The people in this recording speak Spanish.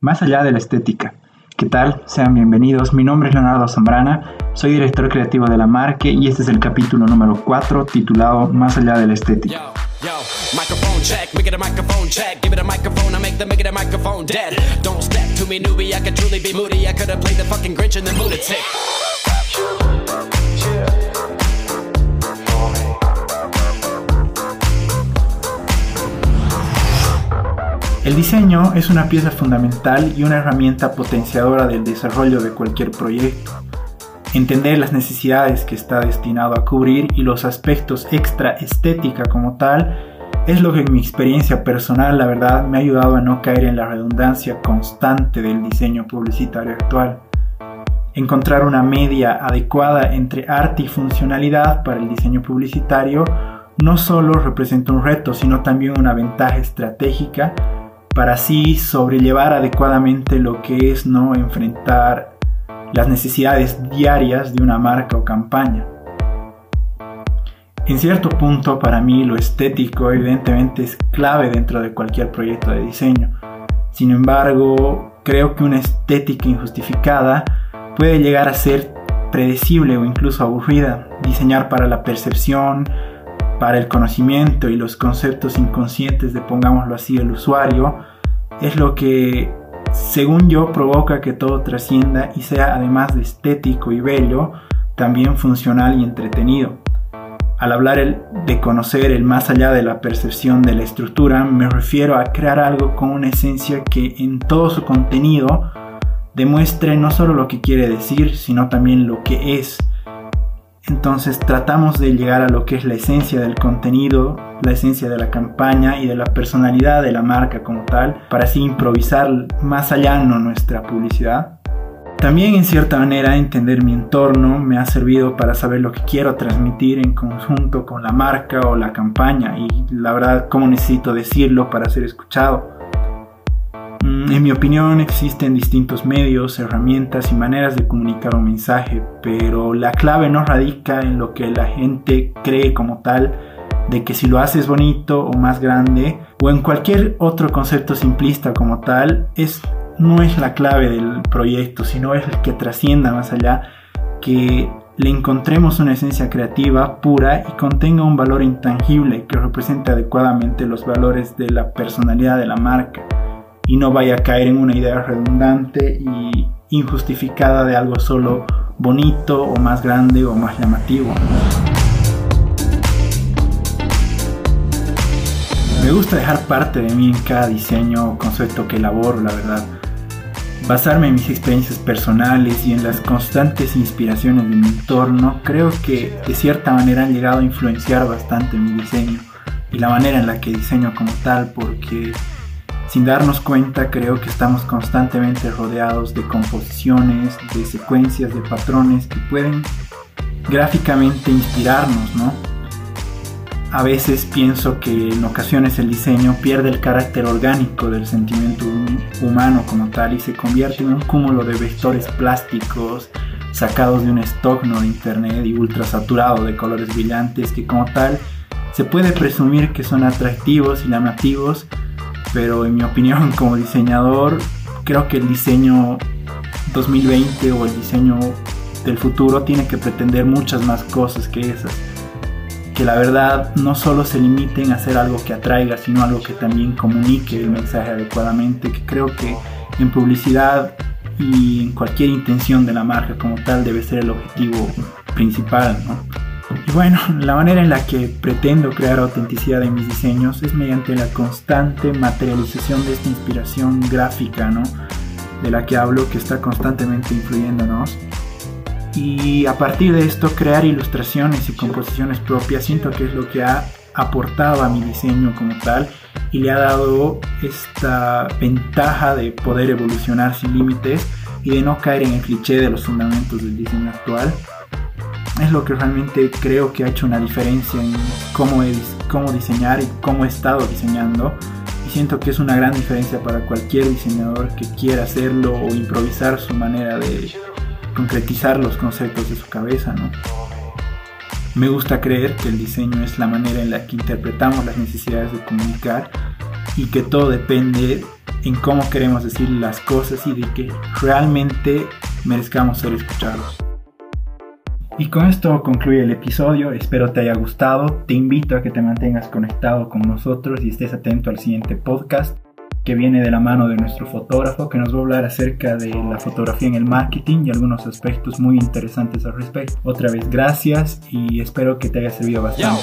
Más allá de la estética. ¿Qué tal? Sean bienvenidos. Mi nombre es Leonardo Zambrana, soy director creativo de la Marque y este es el capítulo número 4 titulado Más allá de la estética. Diseño es una pieza fundamental y una herramienta potenciadora del desarrollo de cualquier proyecto. Entender las necesidades que está destinado a cubrir y los aspectos extra estética como tal es lo que en mi experiencia personal la verdad me ha ayudado a no caer en la redundancia constante del diseño publicitario actual. Encontrar una media adecuada entre arte y funcionalidad para el diseño publicitario no solo representa un reto, sino también una ventaja estratégica para así sobrellevar adecuadamente lo que es no enfrentar las necesidades diarias de una marca o campaña. En cierto punto, para mí lo estético evidentemente es clave dentro de cualquier proyecto de diseño. Sin embargo, creo que una estética injustificada puede llegar a ser predecible o incluso aburrida. Diseñar para la percepción, para el conocimiento y los conceptos inconscientes de, pongámoslo así, el usuario, es lo que, según yo, provoca que todo trascienda y sea, además de estético y bello, también funcional y entretenido. Al hablar de conocer el más allá de la percepción de la estructura, me refiero a crear algo con una esencia que en todo su contenido demuestre no solo lo que quiere decir, sino también lo que es entonces tratamos de llegar a lo que es la esencia del contenido, la esencia de la campaña y de la personalidad de la marca como tal, para así improvisar más allá en nuestra publicidad. También en cierta manera entender mi entorno me ha servido para saber lo que quiero transmitir en conjunto con la marca o la campaña y la verdad cómo necesito decirlo para ser escuchado. Mm, en mi opinión existen distintos medios, herramientas y maneras de comunicar un mensaje, pero la clave no radica en lo que la gente cree como tal, de que si lo haces bonito o más grande, o en cualquier otro concepto simplista como tal, es, no es la clave del proyecto, sino es el que trascienda más allá, que le encontremos una esencia creativa pura y contenga un valor intangible que represente adecuadamente los valores de la personalidad de la marca y no vaya a caer en una idea redundante y injustificada de algo solo bonito o más grande o más llamativo. Me gusta dejar parte de mí en cada diseño o concepto que elaboro, la verdad. Basarme en mis experiencias personales y en las constantes inspiraciones de mi entorno, creo que de cierta manera han llegado a influenciar bastante mi diseño y la manera en la que diseño como tal, porque sin darnos cuenta, creo que estamos constantemente rodeados de composiciones, de secuencias, de patrones que pueden gráficamente inspirarnos, ¿no? A veces pienso que en ocasiones el diseño pierde el carácter orgánico del sentimiento humano como tal y se convierte en un cúmulo de vectores plásticos sacados de un stock ¿no? de internet y ultra saturado de colores brillantes que como tal se puede presumir que son atractivos y llamativos, pero en mi opinión como diseñador creo que el diseño 2020 o el diseño del futuro tiene que pretender muchas más cosas que esas. Que la verdad no solo se limiten a hacer algo que atraiga, sino algo que también comunique el mensaje adecuadamente, que creo que en publicidad y en cualquier intención de la marca como tal debe ser el objetivo principal, ¿no? Y bueno, la manera en la que pretendo crear autenticidad en mis diseños es mediante la constante materialización de esta inspiración gráfica, ¿no? De la que hablo, que está constantemente influyéndonos. Y a partir de esto, crear ilustraciones y composiciones propias, siento que es lo que ha aportado a mi diseño como tal y le ha dado esta ventaja de poder evolucionar sin límites y de no caer en el cliché de los fundamentos del diseño actual es lo que realmente creo que ha hecho una diferencia en cómo, cómo diseñar y cómo he estado diseñando. Y siento que es una gran diferencia para cualquier diseñador que quiera hacerlo o improvisar su manera de concretizar los conceptos de su cabeza. ¿no? Me gusta creer que el diseño es la manera en la que interpretamos las necesidades de comunicar y que todo depende en cómo queremos decir las cosas y de que realmente merezcamos ser escuchados. Y con esto concluye el episodio, espero te haya gustado, te invito a que te mantengas conectado con nosotros y estés atento al siguiente podcast que viene de la mano de nuestro fotógrafo que nos va a hablar acerca de la fotografía en el marketing y algunos aspectos muy interesantes al respecto. Otra vez gracias y espero que te haya servido bastante.